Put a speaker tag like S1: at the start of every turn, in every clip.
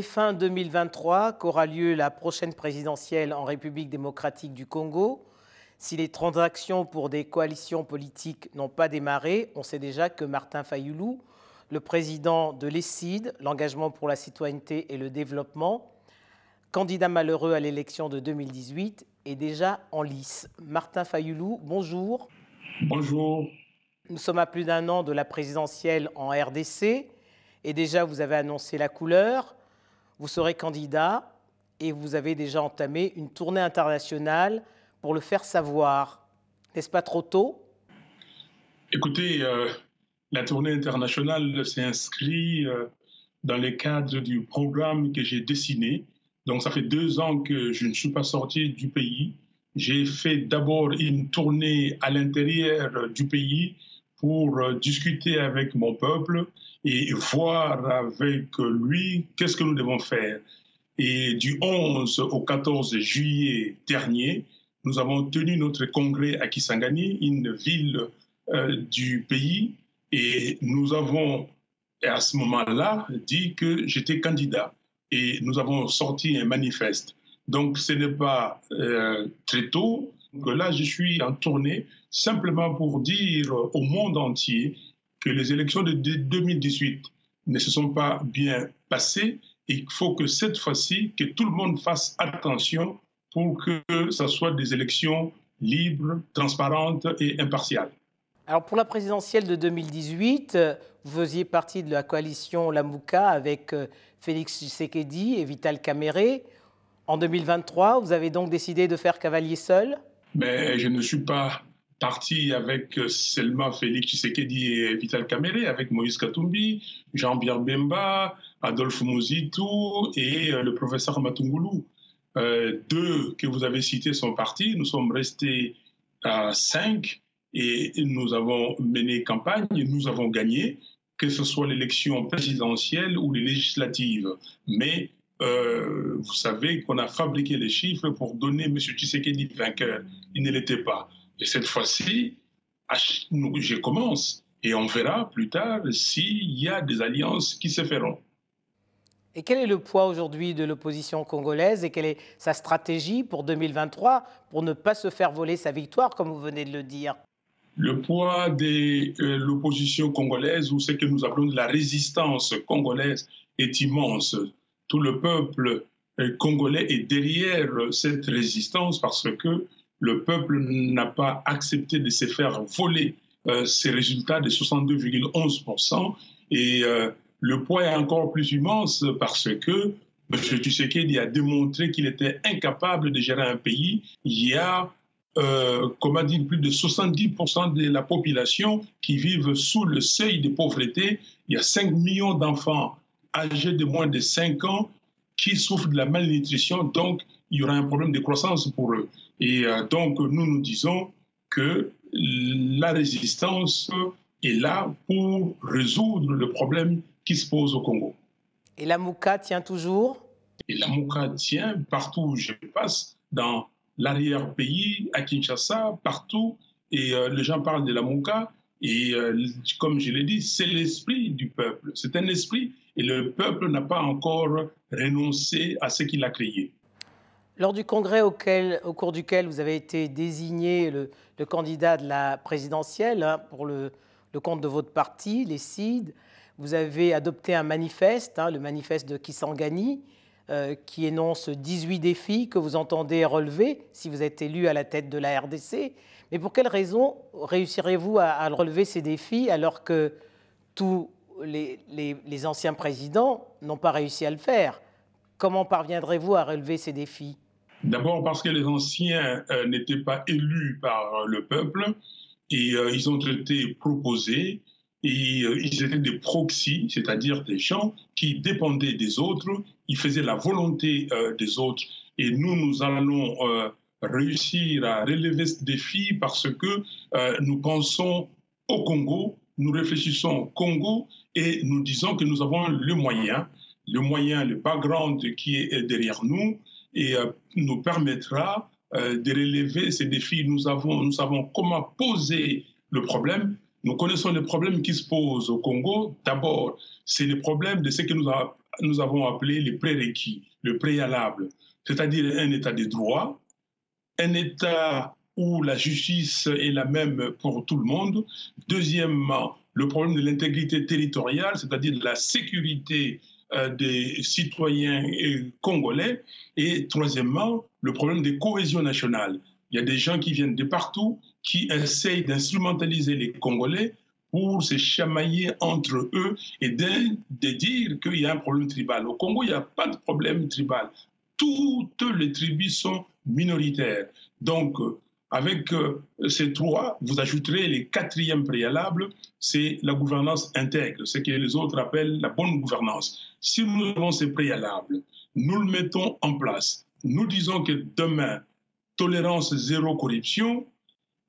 S1: C'est fin 2023 qu'aura lieu la prochaine présidentielle en République démocratique du Congo. Si les transactions pour des coalitions politiques n'ont pas démarré, on sait déjà que Martin Fayoulou, le président de l'ESSID, l'engagement pour la citoyenneté et le développement, candidat malheureux à l'élection de 2018, est déjà en lice. Martin Fayoulou, bonjour.
S2: Bonjour.
S1: Nous sommes à plus d'un an de la présidentielle en RDC et déjà vous avez annoncé la couleur vous serez candidat et vous avez déjà entamé une tournée internationale pour le faire savoir. N'est-ce pas trop tôt?
S2: Écoutez, euh, la tournée internationale s'est inscrite euh, dans le cadre du programme que j'ai dessiné. Donc ça fait deux ans que je ne suis pas sorti du pays. J'ai fait d'abord une tournée à l'intérieur du pays pour euh, discuter avec mon peuple et voir avec lui qu'est-ce que nous devons faire. Et du 11 au 14 juillet dernier, nous avons tenu notre congrès à Kisangani, une ville euh, du pays, et nous avons, à ce moment-là, dit que j'étais candidat. Et nous avons sorti un manifeste. Donc, ce n'est pas euh, très tôt que là, je suis en tournée simplement pour dire au monde entier que les élections de 2018 ne se sont pas bien passées. Il faut que cette fois-ci, que tout le monde fasse attention pour que ce soit des élections libres, transparentes et impartiales.
S1: Alors pour la présidentielle de 2018, vous faisiez partie de la coalition Lamouka avec euh, Félix Tshisekedi et Vital Kamere. En 2023, vous avez donc décidé de faire cavalier seul?
S2: Mais je ne suis pas parti avec seulement Félix Tshisekedi et Vital Kamere, avec Moïse Katumbi, Jean-Pierre Bemba, Adolphe Mozitou et euh, le professeur Matungulu. Euh, deux que vous avez cités sont partis. Nous sommes restés à cinq et nous avons mené campagne nous avons gagné, que ce soit l'élection présidentielle ou les législatives. Mais vous savez qu'on a fabriqué les chiffres pour donner M. Tshisekedi vainqueur. Il ne l'était pas. Et cette fois-ci, je commence et on verra plus tard s'il y a des alliances qui se feront.
S1: Et quel est le poids aujourd'hui de l'opposition congolaise et quelle est sa stratégie pour 2023 pour ne pas se faire voler sa victoire, comme vous venez de le dire?
S2: Le poids de euh, l'opposition congolaise, ou ce que nous appelons de la résistance congolaise, est immense. Tout le peuple euh, congolais est derrière cette résistance parce que le peuple n'a pas accepté de se faire voler euh, ces résultats de 62,11%. Et euh, le poids est encore plus immense parce que M. Tshisekedi a démontré qu'il était incapable de gérer un pays. Il y a, euh, comme a dit, plus de 70% de la population qui vivent sous le seuil de pauvreté. Il y a 5 millions d'enfants âgés de moins de 5 ans qui souffrent de la malnutrition. Donc, il y aura un problème de croissance pour eux. Et euh, donc, nous nous disons que la résistance est là pour résoudre le problème qui se pose au Congo.
S1: Et la Mouka tient toujours?
S2: Et la Mouka tient partout où je passe, dans l'arrière-pays, à Kinshasa, partout. Et euh, les gens parlent de la Mouka. Et euh, comme je l'ai dit, c'est l'esprit du peuple. C'est un esprit et le peuple n'a pas encore renoncé à ce qu'il a créé.
S1: Lors du congrès auquel, au cours duquel vous avez été désigné le, candidat de la présidentielle hein, pour le, compte de votre parti, les CID, vous avez adopté un manifeste, hein, le manifeste de Kisangani, qui énonce 18 défis que vous entendez relever si vous êtes élu à la tête de la RDC. Mais pour quelles raisons réussirez-vous à, relever ces défis alors que tous les anciens présidents n'ont pas réussi à le faire? Comment parviendrez-vous à relever ces défis?
S2: D'abord parce que les anciens euh, n'étaient pas élus par le peuple et euh, ils ont été proposés euh, ils étaient des proxys, c'est-à-dire des gens qui dépendaient des autres, ils faisaient la volonté des autres. Et nous, nous allons réussir à relever ce défi parce que nous pensons au Congo, nous réfléchissons au Congo et nous disons que nous avons le moyen, le moyen, le background qui est derrière nous, et euh, nous permettra euh, de relever ces défis. Nous, avons, nous savons comment poser le problème. Nous connaissons les problèmes qui se posent au Congo. D'abord, c'est le problème de ce que nous avons appelé les prérequis, le préalable, c'est-à-dire un état de droit, un état où la justice est la même pour tout le monde. Deuxièmement, le problème de l'intégrité territoriale, c'est-à-dire de la sécurité euh, des citoyens congolais. Et troisièmement, le problème de cohésion nationale. Il y a des gens qui viennent de partout, qui essayent d'instrumentaliser les Congolais pour se chamailler entre eux et de, dire qu'il y a un problème tribal. Au Congo, il n'y a pas de problème tribal. Toutes les tribus sont minoritaires. Donc, avec euh, ces trois, vous ajouterez les quatrièmes préalables, c'est la gouvernance intègre, ce que les autres appellent la bonne gouvernance. Si nous avons ces préalables, nous le mettons en place. Nous disons que demain, tolérance zéro corruption,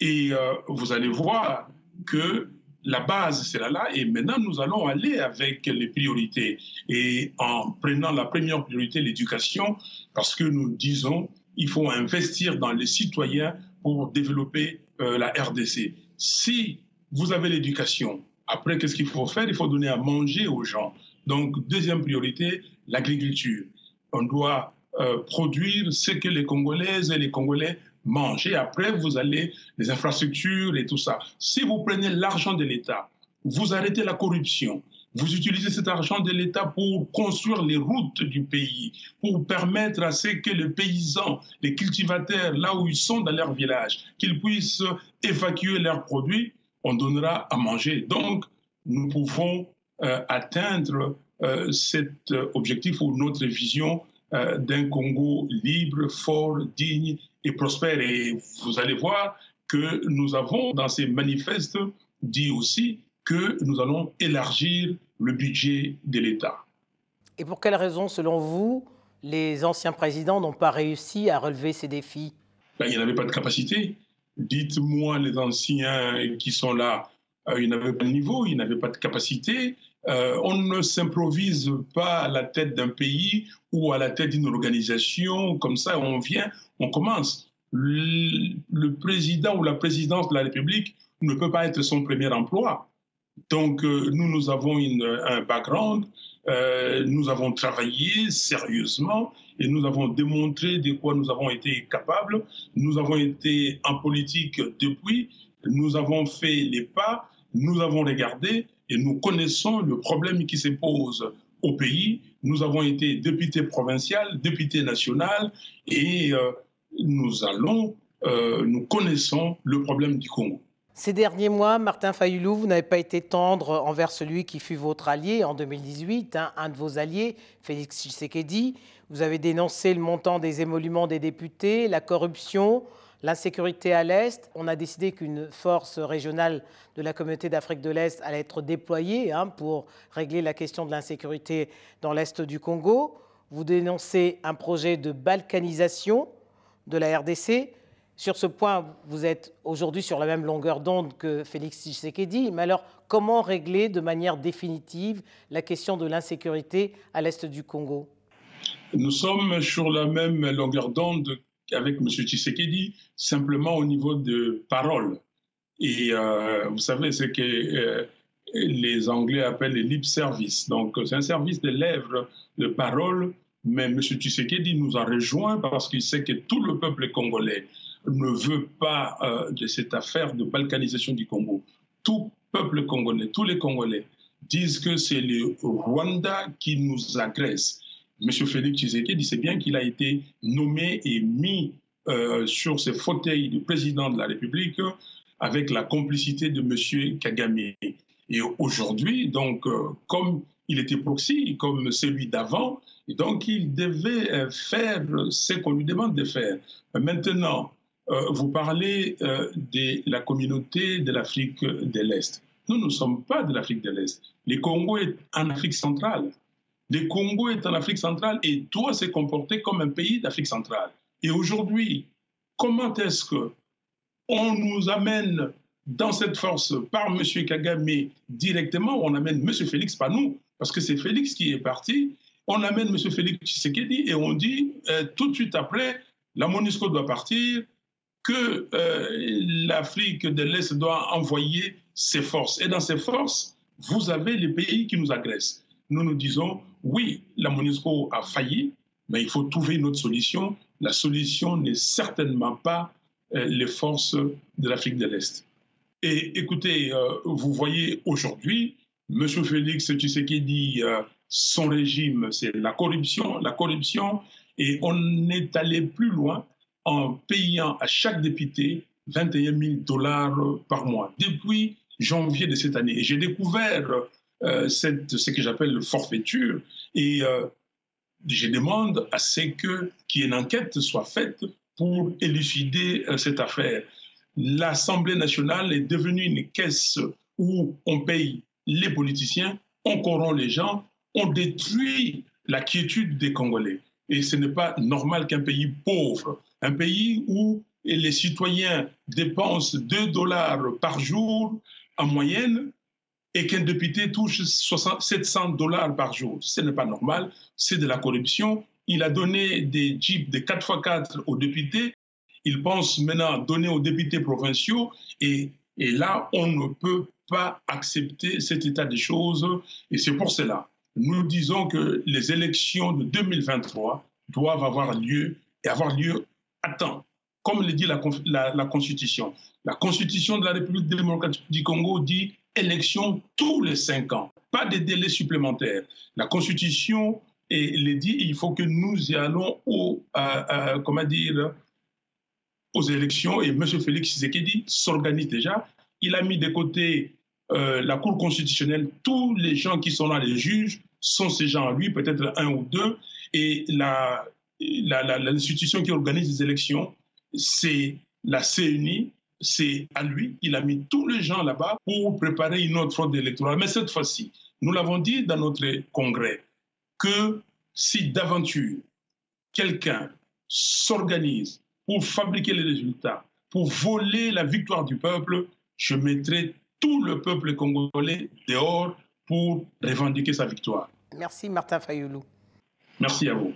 S2: et euh, vous allez voir que la base sera là et maintenant nous allons aller avec les priorités et en prenant la première priorité l'éducation parce que nous disons il faut investir dans les citoyens pour développer euh, la RDC. Si vous avez l'éducation, après qu'est-ce qu'il faut faire? Il faut donner à manger aux gens. Donc deuxième priorité, l'agriculture. On doit euh, produire ce que les Congolaises et les Congolais manger. Après, vous allez les infrastructures et tout ça. Si vous prenez l'argent de l'État, vous arrêtez la corruption. Vous utilisez cet argent de l'État pour construire les routes du pays, pour permettre à ce que les paysans, les cultivateurs, là où ils sont dans leur village, qu'ils puissent évacuer leurs produits, on donnera à manger. Donc, nous pouvons euh, atteindre euh, cet objectif ou notre vision euh, d'un Congo libre, fort, digne et prospère. Et vous allez voir que nous avons dans ces manifestes dit aussi que nous allons élargir le budget de l'État.
S1: Et pour quelles raisons, selon vous, les anciens présidents n'ont pas réussi à relever ces défis?
S2: Ben, Il n'y avait pas de capacité. Dites-moi les anciens qui sont là, euh, ils n'avaient pas de niveau, ils n'avaient pas de capacité. Euh, on ne s'improvise pas à la tête d'un pays ou à la tête d'une organisation comme ça, on vient, on commence. Le, président ou la présidence de la République ne peut pas être son premier emploi. Donc, euh, nous, nous avons un background, euh, nous avons travaillé sérieusement et nous avons démontré de quoi nous avons été capables. Nous avons été en politique depuis, nous avons fait les pas, nous avons regardé et nous connaissons le problème qui se pose au pays. Nous avons été député provincial, député national et euh, nous allons, euh, nous connaissons le problème du Congo.
S1: Ces derniers mois, Martin Fayoulou, vous n'avez pas été tendre envers celui qui fut votre allié en 2018, hein, un de vos alliés, Félix Tshisekedi. Vous avez dénoncé le montant des émoluments des députés, la corruption, l'insécurité à l'Est. On a décidé qu'une force régionale de la communauté d'Afrique de l'Est allait être déployée hein, pour régler la question de l'insécurité dans l'Est du Congo. Vous dénoncez un projet de balkanisation de la RDC. Sur ce point, vous êtes aujourd'hui sur la même longueur d'onde que Félix Tshisekedi. Mais alors, comment régler de manière définitive la question de l'insécurité à l'est du Congo?
S2: Nous sommes sur la même longueur d'onde avec M. Tshisekedi, simplement au niveau de parole. Et euh, vous savez, ce que euh, les Anglais appellent le lip service. Donc, c'est un service de lèvres, de parole. Mais M. Tshisekedi nous a rejoints parce qu'il sait que tout le peuple congolais ne veut pas euh, de cette affaire de balkanisation du Congo. Tout peuple congolais, tous les Congolais disent que c'est le Rwanda qui nous agresse. M. Félix Tshisekedi sait bien qu'il a été nommé et mis euh, sur ce fauteuil du président de la République avec la complicité de M. Kagame. Et aujourd'hui, donc, euh, comme il était proxy, comme celui d'avant, donc il devait euh, faire ce qu'on lui demande de faire. Maintenant, vous parlez de la communauté de l'Afrique de l'Est. Nous ne sommes pas de l'Afrique de l'Est. Le Congo est en Afrique centrale. Le Congo est en Afrique centrale et doit se comporter comme un pays d'Afrique centrale. Et aujourd'hui, comment est-ce que on nous amène dans cette force par M. Kagame directement, on amène M. Félix, pas nous, parce que c'est Félix qui est parti, on amène M. Félix Tshisekedi et on dit euh, tout de suite après, la MONUSCO doit partir, que euh, l'Afrique de l'Est doit envoyer ses forces. Et dans ces forces, vous avez les pays qui nous agressent nous nous disons, oui, la MONUSCO a failli, mais il faut trouver une autre solution. La solution n'est certainement pas euh, les forces de l'Afrique de l'Est. Et écoutez, euh, vous voyez aujourd'hui, M. Félix Tshisekedi, euh, son régime, c'est la corruption, la corruption, et on est allé plus loin en payant à chaque député 21 000 dollars par mois depuis janvier de cette année. Et j'ai découvert cette, ce que j'appelle le forfaiture et euh, je demande à ce que qu'il y ait une enquête soit faite pour élucider euh, cette affaire. L'Assemblée nationale est devenue une caisse où on paye les politiciens, on corrompt les gens, on détruit la quiétude des Congolais. Et ce n'est pas normal qu'un pays pauvre, un pays où les citoyens dépensent 2 dollars par jour en moyenne et qu'un député touche 700 dollars par jour. Ce n'est pas normal, c'est de la corruption. Il a donné des jeeps de 4x4 aux députés. Il pense maintenant donner aux députés provinciaux et, là, on ne peut pas accepter cet état des choses. Et c'est pour cela, nous disons que les élections de 2023 doivent avoir lieu et avoir lieu à temps, comme le dit la Constitution. La Constitution de la République démocratique du Congo dit élection tous les cinq ans, pas de délais supplémentaires. La Constitution et le dit, il faut que nous y allons au, comment dire, aux élections et M. Félix Tshisekedi s'organise déjà. Il a mis de côté euh, la Cour constitutionnelle, tous les gens qui sont là, les juges, sont ces gens à lui, peut-être un ou deux, et l'institution la, qui organise les élections, c'est la CNI, c'est à lui. Il a mis tous les gens là-bas pour préparer une autre fraude électorale. Mais cette fois-ci, nous l'avons dit dans notre congrès, que si d'aventure quelqu'un s'organise pour fabriquer les résultats, pour voler la victoire du peuple, je mettrai tout le peuple congolais dehors pour revendiquer sa victoire.
S1: Merci Martin Fayoulou.
S2: Merci à vous.